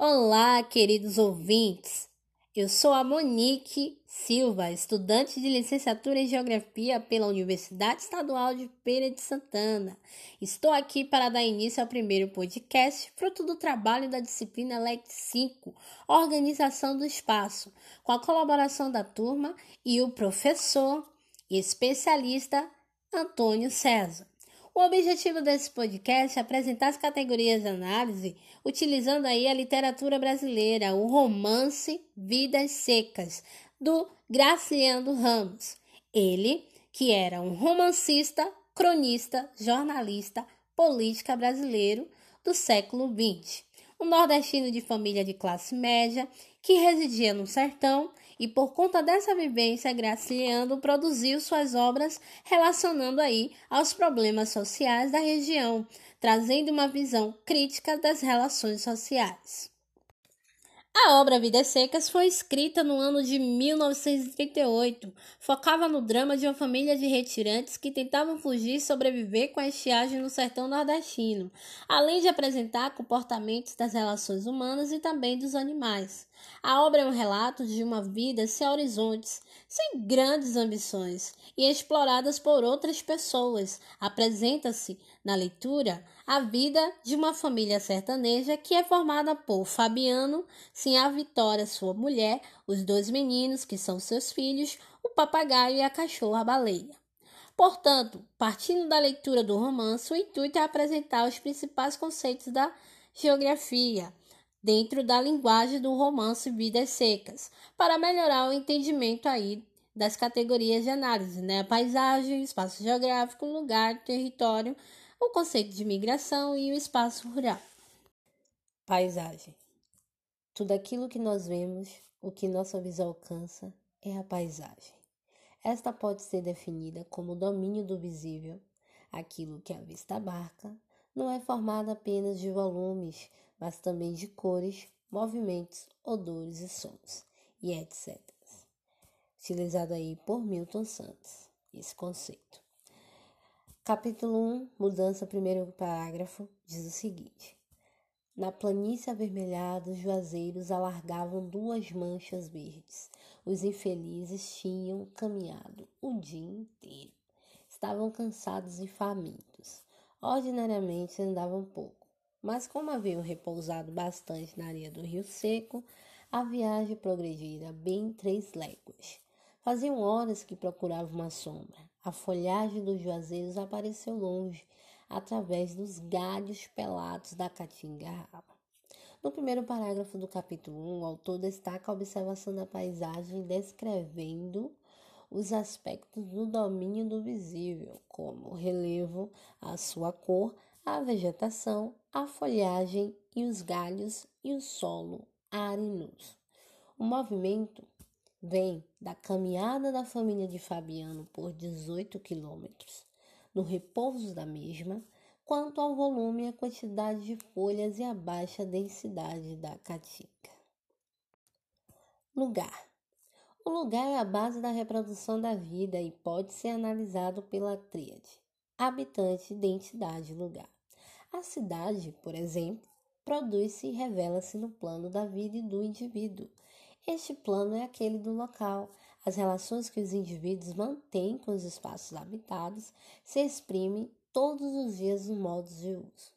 Olá, queridos ouvintes. Eu sou a Monique Silva, estudante de licenciatura em Geografia pela Universidade Estadual de Feira de Santana. Estou aqui para dar início ao primeiro podcast, fruto do trabalho da disciplina LEC 5, Organização do Espaço, com a colaboração da turma e o professor e especialista Antônio César. O objetivo desse podcast é apresentar as categorias de análise utilizando aí a literatura brasileira, o romance Vidas Secas, do Graciliano Ramos. Ele, que era um romancista, cronista, jornalista, política brasileiro do século XX. Um nordestino de família de classe média que residia no sertão e por conta dessa vivência, Graciliano produziu suas obras relacionando aí aos problemas sociais da região, trazendo uma visão crítica das relações sociais. A obra Vidas Secas foi escrita no ano de 1938. Focava no drama de uma família de retirantes que tentavam fugir e sobreviver com a estiagem no sertão nordestino, além de apresentar comportamentos das relações humanas e também dos animais. A obra é um relato de uma vida sem horizontes, sem grandes ambições e exploradas por outras pessoas. Apresenta-se, na leitura, a vida de uma família sertaneja que é formada por Fabiano, sim a Vitória, sua mulher, os dois meninos, que são seus filhos, o papagaio e a cachorra baleia. Portanto, partindo da leitura do romance, o intuito é apresentar os principais conceitos da geografia, dentro da linguagem do romance Vidas Secas, para melhorar o entendimento aí das categorias de análise, né? Paisagem, espaço geográfico, lugar, território, o conceito de migração e o espaço rural. Paisagem. Tudo aquilo que nós vemos, o que nossa visão alcança, é a paisagem. Esta pode ser definida como o domínio do visível, aquilo que a vista abarca, não é formada apenas de volumes, mas também de cores, movimentos, odores e sons, e etc. Utilizado aí por Milton Santos, esse conceito. Capítulo 1, mudança, primeiro parágrafo, diz o seguinte: Na planície avermelhada, os juazeiros alargavam duas manchas verdes. Os infelizes tinham caminhado o dia inteiro. Estavam cansados e famintos. Ordinariamente andavam pouco, mas como haviam repousado bastante na areia do rio seco, a viagem progredira bem três léguas. Faziam horas que procuravam uma sombra. A folhagem dos juazeiros apareceu longe, através dos galhos pelados da caatinga No primeiro parágrafo do capítulo 1, o autor destaca a observação da paisagem descrevendo os aspectos do domínio do visível, como o relevo, a sua cor, a vegetação, a folhagem e os galhos e o solo arenoso. O movimento vem da caminhada da família de Fabiano por 18 quilômetros, no repouso da mesma, quanto ao volume e a quantidade de folhas e a baixa densidade da caatinga. Lugar o lugar é a base da reprodução da vida e pode ser analisado pela tríade habitante, identidade, lugar. A cidade, por exemplo, produz-se e revela-se no plano da vida e do indivíduo. Este plano é aquele do local. As relações que os indivíduos mantêm com os espaços habitados se exprimem todos os dias nos modos de uso.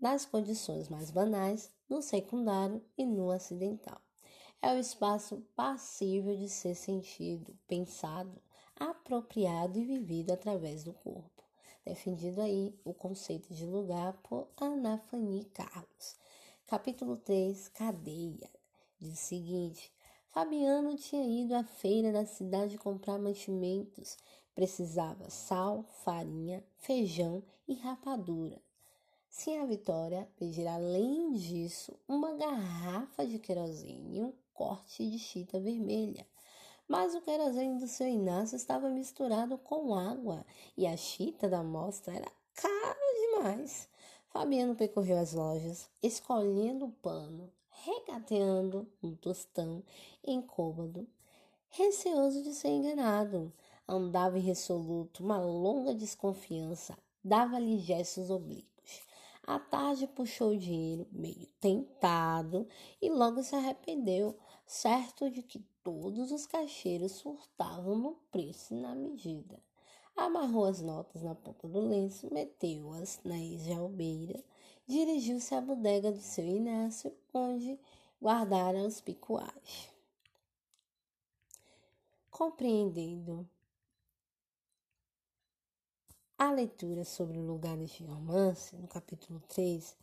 Nas condições mais banais, no secundário e no acidental é o espaço passível de ser sentido, pensado, apropriado e vivido através do corpo. Defendido aí o conceito de lugar por Ana Fanny Carlos. Capítulo 3 Cadeia. Diz o seguinte: Fabiano tinha ido à feira da cidade comprar mantimentos. Precisava sal, farinha, feijão e rapadura. Sim, a Vitória pedir além disso uma garrafa de querosene e um corte de chita vermelha. Mas o querosene do seu Inácio estava misturado com água e a chita da mostra era cara demais. Fabiano percorreu as lojas, escolhendo o pano, regateando um tostão incômodo, receoso de ser enganado. Andava irresoluto, uma longa desconfiança, dava-lhe gestos oblíquos. À tarde puxou o dinheiro, meio tentado, e logo se arrependeu, certo de que todos os caixeiros surtavam no preço e na medida. Amarrou as notas na ponta do lenço, meteu-as na esjalbeira, dirigiu-se à bodega de seu Inácio, onde guardara os picuais. Compreendendo a leitura sobre lugares de romance, no capítulo 3,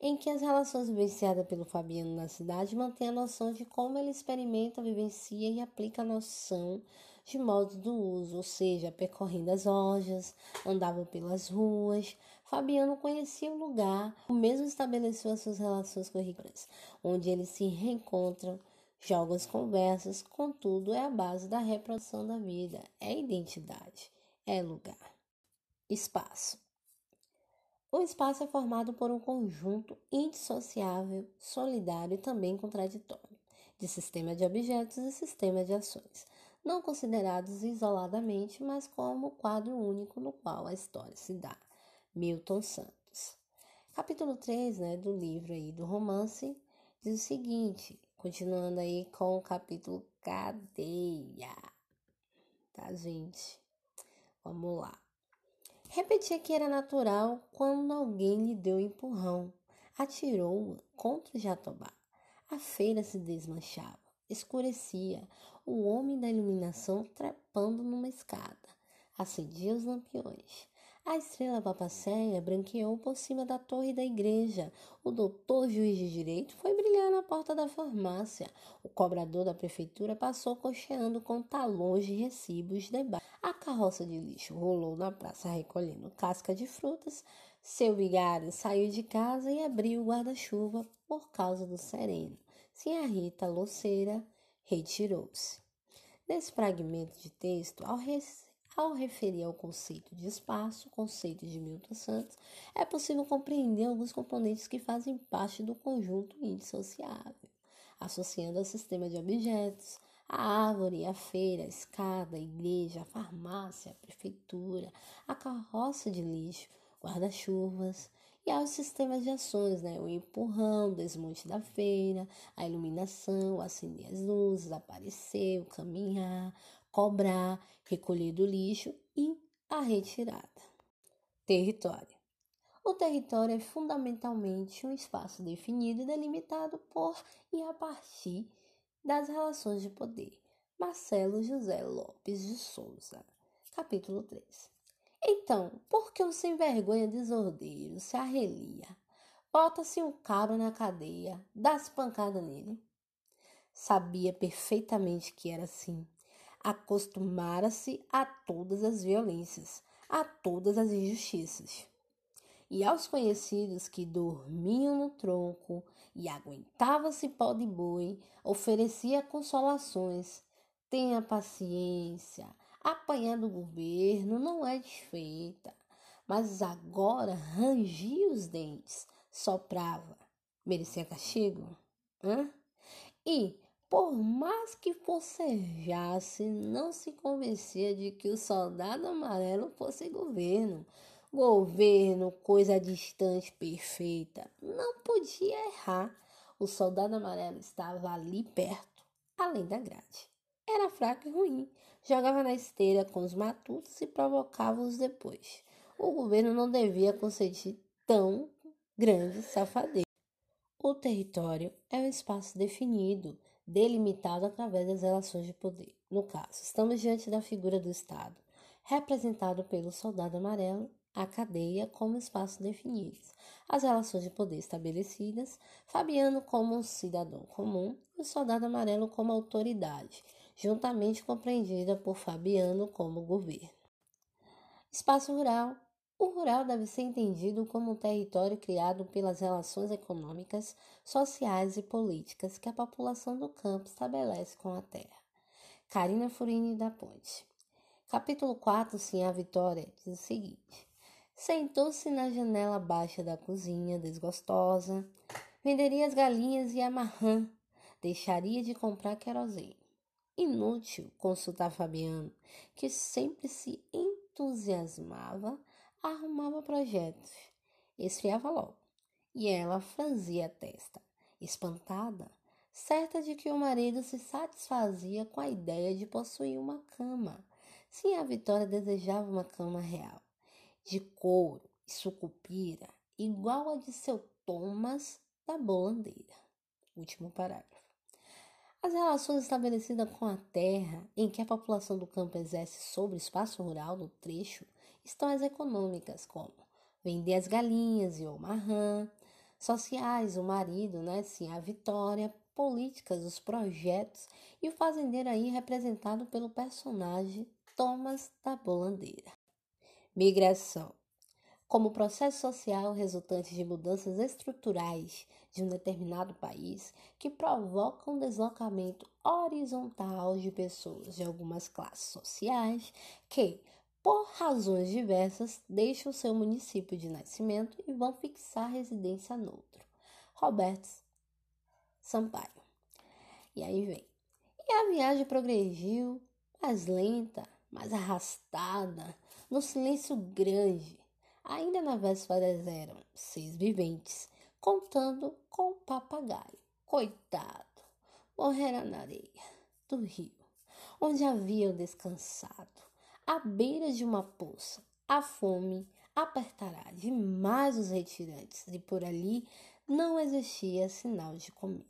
em que as relações vivenciadas pelo Fabiano na cidade mantêm a noção de como ele experimenta, vivencia e aplica a noção de modo do uso, ou seja, percorrendo as lojas, andava pelas ruas. Fabiano conhecia o lugar, o mesmo estabeleceu as suas relações curriculares, onde eles se reencontram, jogam as conversas, contudo, é a base da reprodução da vida, é identidade, é lugar. Espaço. O espaço é formado por um conjunto indissociável, solidário e também contraditório, de sistema de objetos e sistema de ações, não considerados isoladamente, mas como quadro único no qual a história se dá. Milton Santos. Capítulo 3 né, do livro aí do romance diz o seguinte, continuando aí com o capítulo Cadeia. Tá, gente? Vamos lá. Repetia que era natural quando alguém lhe deu um empurrão. Atirou-a contra o jatobá. A feira se desmanchava, escurecia, o homem da iluminação trepando numa escada. Acendia os lampiões. A estrela papacéia branqueou por cima da torre da igreja. O doutor juiz de direito foi brilhar na porta da farmácia. O cobrador da prefeitura passou cocheando com talões de recibos debaixo. A carroça de lixo rolou na praça recolhendo casca de frutas. Seu vigário saiu de casa e abriu o guarda-chuva por causa do sereno. Sinha Rita, loceira, retirou-se. Nesse fragmento de texto, ao ao referir ao conceito de espaço, conceito de Milton Santos, é possível compreender alguns componentes que fazem parte do conjunto indissociável, associando ao sistema de objetos, a árvore, a feira, a escada, a igreja, a farmácia, a prefeitura, a carroça de lixo, guarda-chuvas e aos sistemas de ações, né? o empurrão, o desmonte da feira, a iluminação, acender as luzes, aparecer, o caminhar, cobrar, recolher do lixo e a retirada. Território. O território é fundamentalmente um espaço definido e delimitado por e a partir das relações de poder. Marcelo José Lopes de Souza, capítulo 3. Então, por que o sem vergonha desordeiro se arrelia? Bota-se um cabra na cadeia, dá-se pancada nele. Sabia perfeitamente que era assim acostumara-se a todas as violências, a todas as injustiças. E aos conhecidos que dormiam no tronco e aguentava-se pó de boi, oferecia consolações. Tenha paciência, apanhar do governo não é desfeita. Mas agora rangia os dentes, soprava. Merecia castigo? Hã? E por mais que forcejasse, não se convencia de que o soldado amarelo fosse governo. Governo, coisa distante, perfeita, não podia errar. O soldado amarelo estava ali perto, além da grade. Era fraco e ruim. Jogava na esteira com os matutos e provocava-os depois. O governo não devia conceder tão grande safadeza. O território é um espaço definido delimitado através das relações de poder. No caso, estamos diante da figura do Estado, representado pelo soldado amarelo, a cadeia como espaço definidos, as relações de poder estabelecidas, Fabiano como um cidadão comum e o soldado amarelo como autoridade, juntamente compreendida por Fabiano como governo. Espaço rural o rural deve ser entendido como um território criado pelas relações econômicas, sociais e políticas que a população do campo estabelece com a terra. Carina Furini da Ponte. Capítulo 4, Sim a Vitória, diz o seguinte: sentou-se na janela baixa da cozinha, desgostosa. Venderia as galinhas e a marrã. Deixaria de comprar querosene. Inútil consultar Fabiano, que sempre se entusiasmava, arrumava projetos, esfriava logo. E ela franzia a testa, espantada, certa de que o marido se satisfazia com a ideia de possuir uma cama. Sim, a Vitória desejava uma cama real, de couro e sucupira, igual a de seu Thomas da Bolandeira. Último parágrafo. As relações estabelecidas com a terra em que a população do campo exerce sobre o espaço rural do trecho estão as econômicas, como vender as galinhas e o marrã, sociais, o marido, né, sim, a vitória, políticas, os projetos e o fazendeiro aí representado pelo personagem Thomas da Bolandeira. Migração como processo social resultante de mudanças estruturais de um determinado país que provocam deslocamento horizontal de pessoas de algumas classes sociais que, por razões diversas, deixam seu município de nascimento e vão fixar residência noutro. Roberto Sampaio. E aí vem. E a viagem progrediu mais lenta, mais arrastada, no silêncio grande Ainda na véspera eram seis viventes, contando com o papagaio. Coitado, morrera na areia do rio, onde haviam descansado, à beira de uma poça. A fome apertará demais os retirantes, e por ali não existia sinal de comida.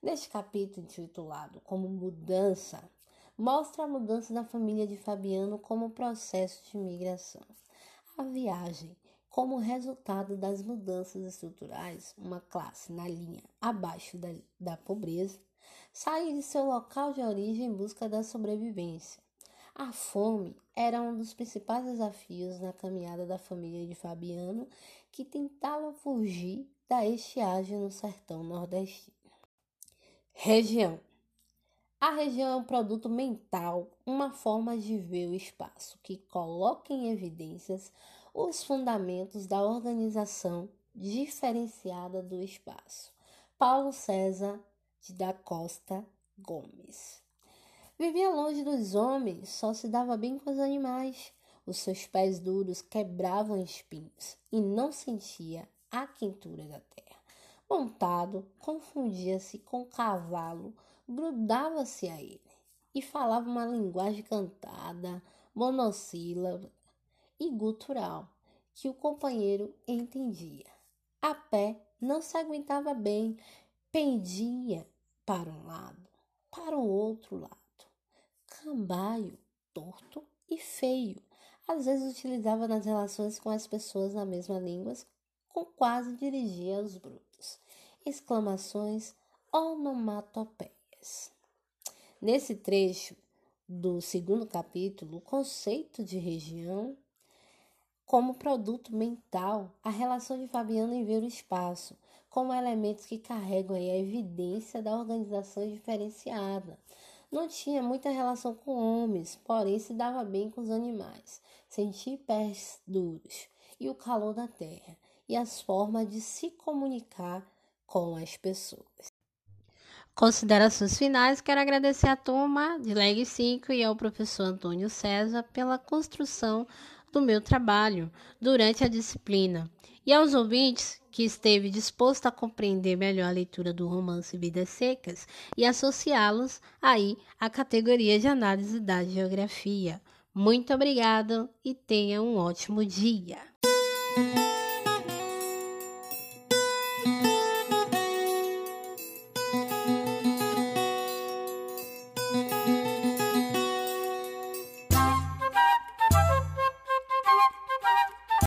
Neste capítulo intitulado como Mudança, mostra a mudança da família de Fabiano como processo de migração a viagem. Como resultado das mudanças estruturais, uma classe na linha abaixo da, da pobreza sai de seu local de origem em busca da sobrevivência. A fome era um dos principais desafios na caminhada da família de Fabiano, que tentava fugir da estiagem no sertão nordestino. Região a região é um produto mental, uma forma de ver o espaço que coloca em evidências os fundamentos da organização diferenciada do espaço. Paulo César de da Costa Gomes. Vivia longe dos homens, só se dava bem com os animais. Os seus pés duros quebravam espinhos e não sentia a quentura da terra. Montado, confundia-se com o cavalo grudava-se a ele e falava uma linguagem cantada, monossílaba e gutural que o companheiro entendia. A pé não se aguentava bem, pendia para um lado, para o outro lado, cambaio, torto e feio. Às vezes utilizava nas relações com as pessoas na mesma língua, com quase dirigia aos brutos. Exclamações onomatopeias. Nesse trecho do segundo capítulo, o conceito de região como produto mental, a relação de Fabiano em ver o espaço, como elementos que carregam a evidência da organização diferenciada. Não tinha muita relação com homens, porém se dava bem com os animais. Sentia pés duros e o calor da terra e as formas de se comunicar com as pessoas. Considerações finais, quero agradecer à turma de Leg 5 e ao professor Antônio César pela construção do meu trabalho durante a disciplina e aos ouvintes que esteve disposto a compreender melhor a leitura do romance Vidas Secas e associá-los aí à categoria de análise da geografia. Muito obrigado e tenha um ótimo dia.